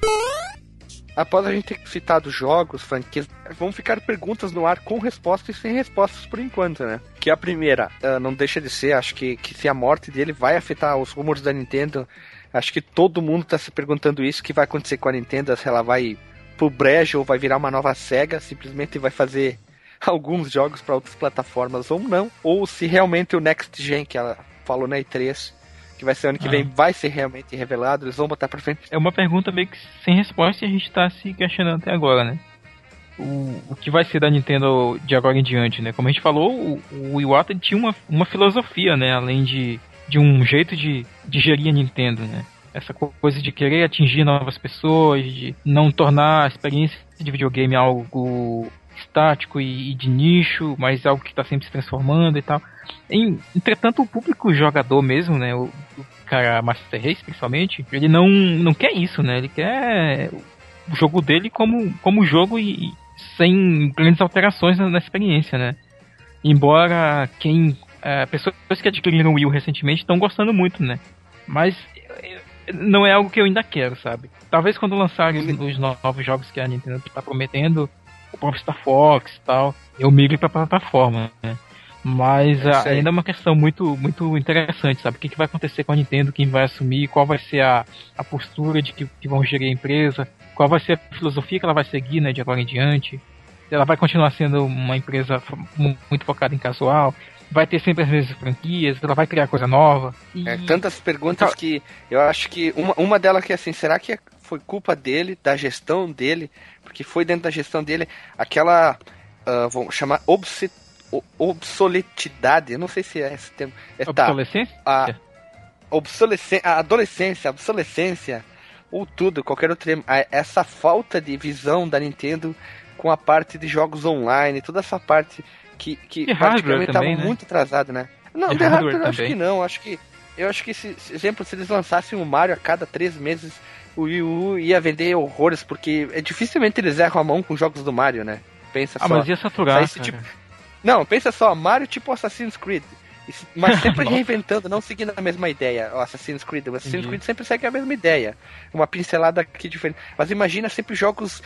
Após a gente ter citado jogos, franquias, vão ficar perguntas no ar com respostas e sem respostas por enquanto, né? Que a primeira, uh, não deixa de ser, acho que, que se a morte dele vai afetar os rumores da Nintendo, acho que todo mundo tá se perguntando isso, o que vai acontecer com a Nintendo, se ela vai pro brejo ou vai virar uma nova SEGA, simplesmente vai fazer alguns jogos para outras plataformas ou não, ou se realmente o Next Gen, que ela falou na E3, que vai ser ano que ah. vem, vai ser realmente revelado? Eles vão botar pra frente? É uma pergunta meio que sem resposta e a gente tá se questionando até agora, né? O, o que vai ser da Nintendo de agora em diante, né? Como a gente falou, o, o Iwata tinha uma, uma filosofia, né? Além de, de um jeito de, de gerir a Nintendo, né? Essa coisa de querer atingir novas pessoas, de não tornar a experiência de videogame algo estático e, e de nicho, mas algo que está sempre se transformando e tal. Entretanto, o público jogador mesmo, né, o, o cara Master Race principalmente, ele não, não quer isso, né? Ele quer o jogo dele como, como jogo e, e sem grandes alterações na, na, experiência, né? Embora quem é, pessoas que adquiriram o Wii recentemente estão gostando muito, né? Mas não é algo que eu ainda quero, sabe? Talvez quando lançarem os novos jogos que a Nintendo está prometendo, o próprio Star Fox e tal, eu migre para plataforma, né? Mas é ainda é uma questão muito, muito interessante, sabe? O que, que, vai acontecer com a Nintendo, quem vai assumir, qual vai ser a, a postura de que, que vão gerir a empresa, qual vai ser a filosofia que ela vai seguir né, de agora em diante. Ela vai continuar sendo uma empresa muito focada em casual, vai ter sempre as mesmas franquias, ela vai criar coisa nova. E... É, tantas perguntas que eu acho que uma, uma delas que é assim, será que foi culpa dele, da gestão dele? Porque foi dentro da gestão dele aquela, uh, vamos chamar, obsessão obsoletidade, eu não sei se é esse termo. É, tá, obsolescência? A, obsolescência, a adolescência, a obsolescência, ou tudo, qualquer outro termo. Essa falta de visão da Nintendo com a parte de jogos online, toda essa parte que, que praticamente estava né? muito atrasada, né? Não, de, de hardware, hardware acho que não, acho que eu acho que se, exemplo, se eles lançassem o Mario a cada três meses, o Wii U ia vender horrores, porque é dificilmente eles erram a mão com jogos do Mario, né? Pensa ah, só. mas ia saturar, tipo, não, pensa só, Mario tipo Assassin's Creed. Mas sempre reinventando, não seguindo a mesma ideia. O Assassin's Creed. O Assassin's Creed sempre segue a mesma ideia. Uma pincelada aqui diferente. Mas imagina sempre jogos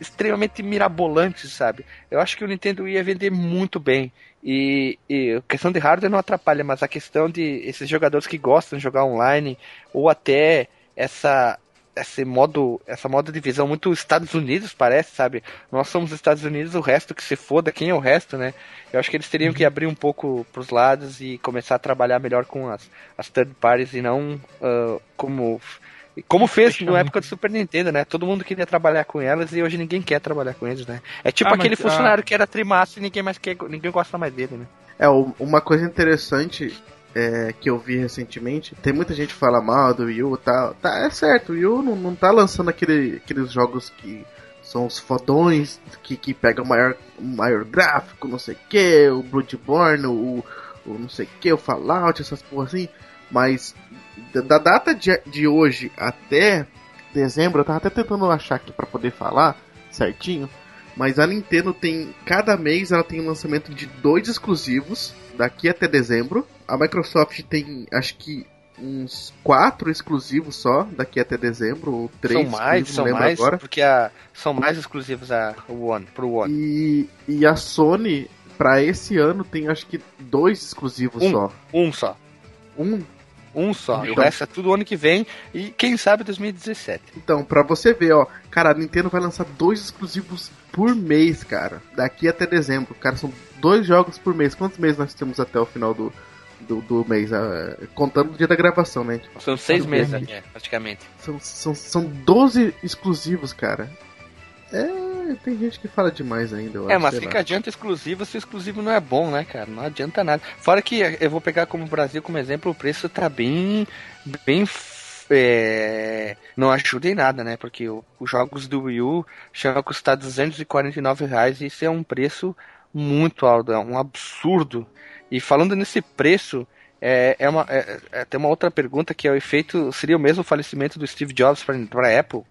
extremamente mirabolantes, sabe? Eu acho que o Nintendo ia vender muito bem. E, e a questão de hardware não atrapalha, mas a questão de esses jogadores que gostam de jogar online, ou até essa esse modo, essa modo de visão muito Estados Unidos, parece, sabe? Nós somos Estados Unidos, o resto que se foda, quem é o resto, né? Eu acho que eles teriam que uhum. abrir um pouco pros lados e começar a trabalhar melhor com as, as third parties e não uh, como como fez na época do Super Nintendo, né? Todo mundo queria trabalhar com elas e hoje ninguém quer trabalhar com eles, né? É tipo ah, aquele mas, funcionário ah... que era trimassa e ninguém mais quer, ninguém gosta mais dele, né? É, uma coisa interessante é, que eu vi recentemente, tem muita gente que fala mal do Wii U tal. Tá, é certo, o Wii U não, não tá lançando aquele, aqueles jogos que são os fodões, que, que pegam maior, maior gráfico, não sei o que, o Bloodborne, o, o não sei o que, o Fallout, essas porra assim. Mas da data de, de hoje até dezembro, eu tava até tentando achar aqui para poder falar certinho. Mas a Nintendo tem. Cada mês ela tem um lançamento de dois exclusivos daqui até dezembro. A Microsoft tem, acho que uns quatro exclusivos só daqui até dezembro, ou três. São mais, são mais, agora. porque a, são mais exclusivos a, One, pro One. E, e a Sony pra esse ano tem acho que dois exclusivos Um. só. Um só. Um. Um só. Então. O resto é tudo ano que vem e quem sabe 2017. Então, pra você ver, ó, cara, a Nintendo vai lançar dois exclusivos por mês, cara. Daqui até dezembro. Cara, são dois jogos por mês. Quantos meses nós temos até o final do, do, do mês? Ah, contando o dia da gravação, né? São seis meses, né, praticamente. São, são, são 12 exclusivos, cara. É, tem gente que fala demais ainda, eu É, acho, mas fica lá. adianta exclusivo se o exclusivo não é bom, né, cara? Não adianta nada. Fora que eu vou pegar como Brasil como exemplo, o preço tá bem. bem. é, não ajuda em nada, né? Porque o- os jogos do Wii U chegam a custar 249 reais e isso é um preço muito alto, é um absurdo. E falando nesse preço, é, é uma, é- é- tem uma outra pergunta que é o efeito. Seria o mesmo falecimento do Steve Jobs para a Apple?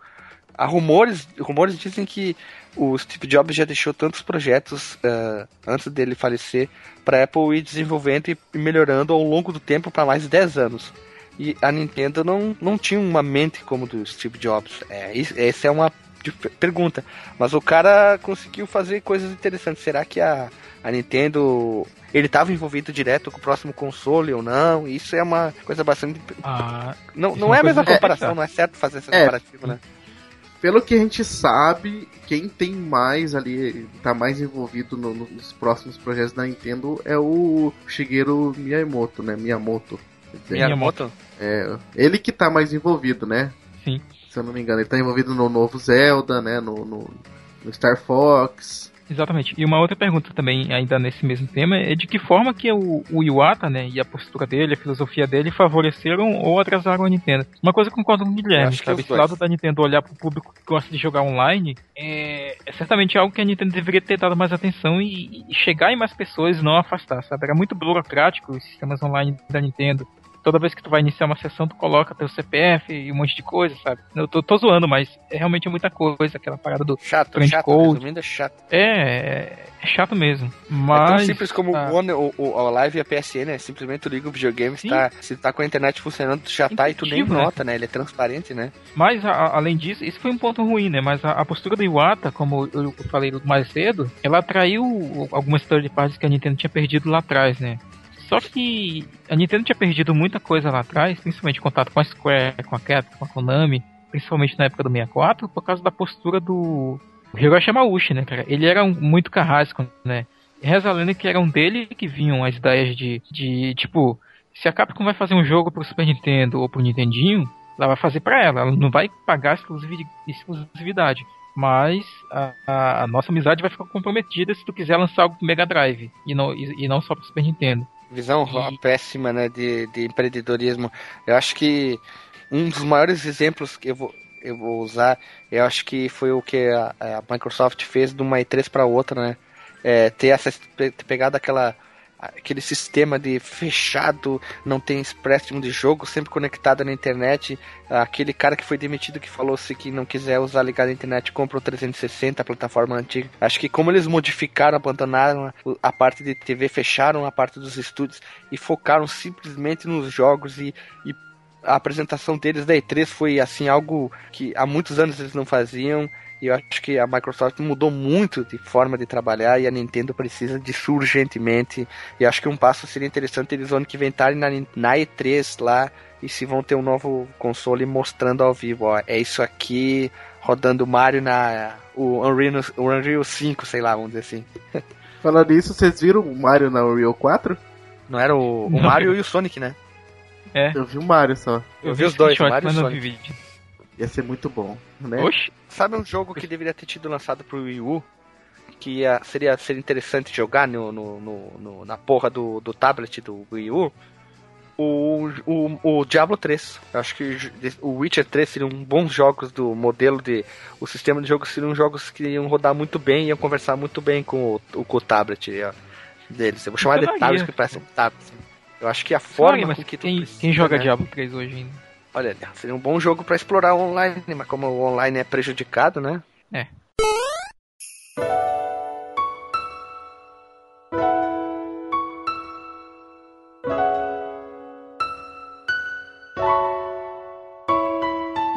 Há rumores, rumores dizem que o Steve Jobs já deixou tantos projetos ah, antes dele falecer para a Apple ir desenvolvendo e melhorando ao longo do tempo para mais de 10 anos. E a Nintendo não, não tinha uma mente como do Steve Jobs. É, essa é uma pergunta. Mas o cara conseguiu fazer coisas interessantes. Será que a, a Nintendo. Ele estava envolvido direto com o próximo console ou não? Isso é uma coisa bastante. Ah, Não, não é é a uma mesma coisa- comparação, é, não é certo fazer essa É. comparativa, né? Pelo que a gente sabe, quem tem mais ali, tá mais envolvido no- no- nos próximos projetos da Nintendo é o Shigeru Miyamoto, né? Miyamoto. Miyamoto. É, ele que tá mais envolvido, né? sim. Se eu não me engano, ele tá envolvido no novo Zelda, né? No, no, no Star Fox. Exatamente. E uma outra pergunta também, ainda nesse mesmo tema, é de que forma que o, o Iwata, né, e a postura dele, a filosofia dele, favoreceram ou atrasaram a Nintendo. Uma coisa que eu concordo com o Guilherme, acho sabe? Esse dois. lado da Nintendo olhar pro público que gosta de jogar online é, é certamente algo que a Nintendo deveria ter dado mais atenção e, e chegar em mais pessoas e não afastar, sabe? Era muito burocrático os sistemas online da Nintendo. Toda vez que tu vai iniciar uma sessão, tu coloca teu CPF e um monte de coisa, sabe? Eu tô, tô zoando, mas é realmente muita coisa, aquela parada do. Chato, chato, code. resumindo, é chato. É, é chato mesmo. É tão Mas. simples como ah. o One, o, o, a Live e a PSN, é simplesmente tu liga o videogame, Sim. tá, se tá com a internet funcionando, tu já tá e tu nem né? nota, né? Ele é transparente, né? Mas, a- além disso, isso foi um ponto ruim, né? Mas a, a postura do Iwata, como eu, eu falei mais cedo, ela atraiu algumas third parties que a Nintendo tinha perdido lá atrás, né? Só que a Nintendo tinha perdido muita coisa lá atrás, principalmente contato com a Square, com a Capcom, com a Konami, principalmente na época do 64, por causa da postura do Hiroshi Yamauchi, né, cara? Ele era um, muito carrasco, né? Reza a lenda que eram dele que vinham as ideias de, de, tipo, se a Capcom vai fazer um jogo pro Super Nintendo ou pro Nintendinho, ela vai fazer pra ela, ela não vai pagar exclusivi- exclusividade. Mas a, a- a nossa amizade vai ficar comprometida se tu quiser lançar algo pro Mega Drive e não, e, e não só pro Super Nintendo. Visão E- péssima, né, de, de empreendedorismo. Eu acho que um dos maiores exemplos que eu vou, eu vou usar, eu acho que foi o que a, a Microsoft fez de uma E3 para outra, né? É, ter, essa, ter pegado aquela aquele sistema de fechado, não tem empréstimo de jogo, sempre conectado na internet. Aquele cara que foi demitido que falou se que não quiser usar ligado à internet, compra o 360, a plataforma antiga. Acho que como eles modificaram, abandonaram a, parte de TV, fecharam a parte dos estúdios e focaram simplesmente nos jogos e, e a apresentação deles da E3 foi assim algo que há muitos anos eles não faziam. E eu acho que a Microsoft mudou muito de forma de trabalhar e a Nintendo precisa disso urgentemente. E acho que um passo seria interessante eles ano que vem estarem na, na E3 lá e se vão ter um novo console mostrando ao vivo. Ó, é isso aqui rodando Mario na o Unreal, o Unreal 5, sei lá, vamos dizer assim. Falando nisso, vocês viram o Mario na Unreal 4? Não era o, o Não. Mario e o Sonic, né? É, Eu vi o Mario só. Eu vi os dois, Mario e mas não vi vídeo. Ia ser muito bom, né? Oxi, Sabe um jogo que deveria ter tido lançado pro Wii U? Que ia, seria, seria interessante jogar no, no, no- no- na porra do, do tablet do Wii U? O, o, o Diablo 3. Eu acho que o Witcher 3 seriam bons jogos do modelo de. O sistema de jogo seriam jogos que iam rodar muito bem e iam conversar muito bem com o, com o tablet deles. Eu vou chamar de Jogaria. tablet que parece um tablet. Eu acho que a forma mas com que tu quem, precisa, quem joga né? Diablo 3 hoje ainda? Olha, seria um bom jogo pra explorar o online, mas como o online é prejudicado, né? É.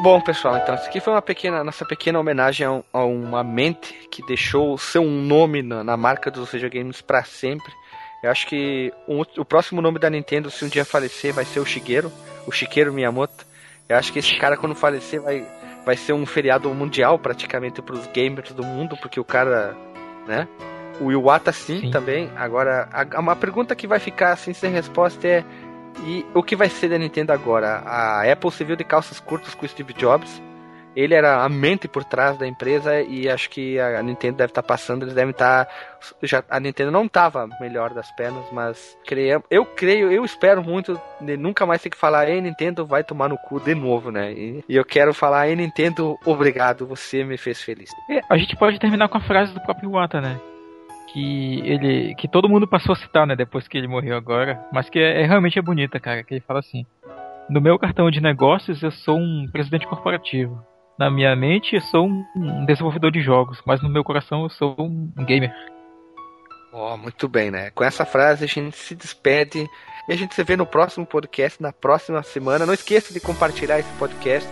Bom, pessoal, então isso aqui foi uma pequena, nossa pequena homenagem a, um, a uma mente que deixou o seu nome na, na marca dos videogames para sempre. Eu acho que o, o, próximo nome da Nintendo, se um dia falecer, vai ser o Shigeru, o Shigeru Miyamoto. Eu acho que esse cara, quando falecer, vai, vai ser um feriado mundial praticamente para os gamers do mundo, porque o cara, né? O Iwata sim, sim. também. Agora, a, uma pergunta que vai ficar assim sem resposta é e o que vai ser da Nintendo agora? A Apple se viu de calças curtas com o Steve Jobs. Ele era a mente por trás da empresa e acho que a Nintendo deve estar tá passando, eles devem estar. Tá, já, a Nintendo não estava melhor das pernas, mas creio, eu creio, eu espero muito de nunca mais ter que falar, ei Nintendo, vai tomar no cu de novo, né? E, e eu quero falar, ei Nintendo, obrigado, você me fez feliz. É, a gente pode terminar com a frase do próprio Wata, né? que ele que todo mundo passou a citar, né, depois que ele morreu agora, mas que é, é, realmente é bonita, cara, que ele fala assim: "No meu cartão de negócios eu sou um presidente corporativo. Na minha mente eu sou um desenvolvedor de jogos, mas no meu coração eu sou um gamer." Oh, muito bem, né? Com essa frase a gente se despede e a gente se vê no próximo podcast na próxima semana. Não esqueça de compartilhar esse podcast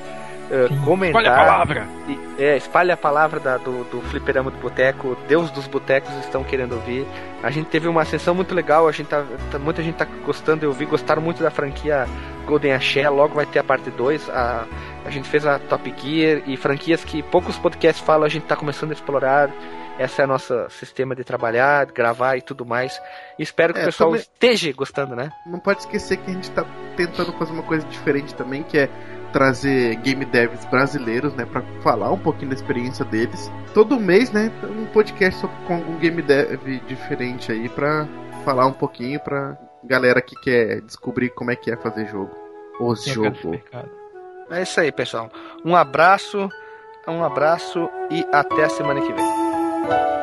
uh, comentar. Espalha a palavra. E, é, espalha a palavra da, do, do Fliperama do Boteco. Deus dos Botecos estão querendo ouvir. A gente teve uma sessão muito legal. A gente tá, tá, muita gente tá gostando de ouvir. Gostaram muito da franquia Golden Axé. Logo vai ter a parte 2. A, a gente fez a Top Gear e franquias que poucos podcasts falam. A gente tá começando a explorar. Essa é a nossa sistema de trabalhar, de gravar e tudo mais. Espero que é, o pessoal também... esteja gostando, né? Não pode esquecer que a gente está tentando fazer uma coisa diferente também, que é trazer game devs brasileiros, né, para falar um pouquinho da experiência deles. Todo mês, né, um podcast com algum game dev diferente aí para falar um pouquinho para galera que quer descobrir como é que é fazer jogo. Os jogos. É isso aí, pessoal. Um abraço, um abraço e até a semana que vem.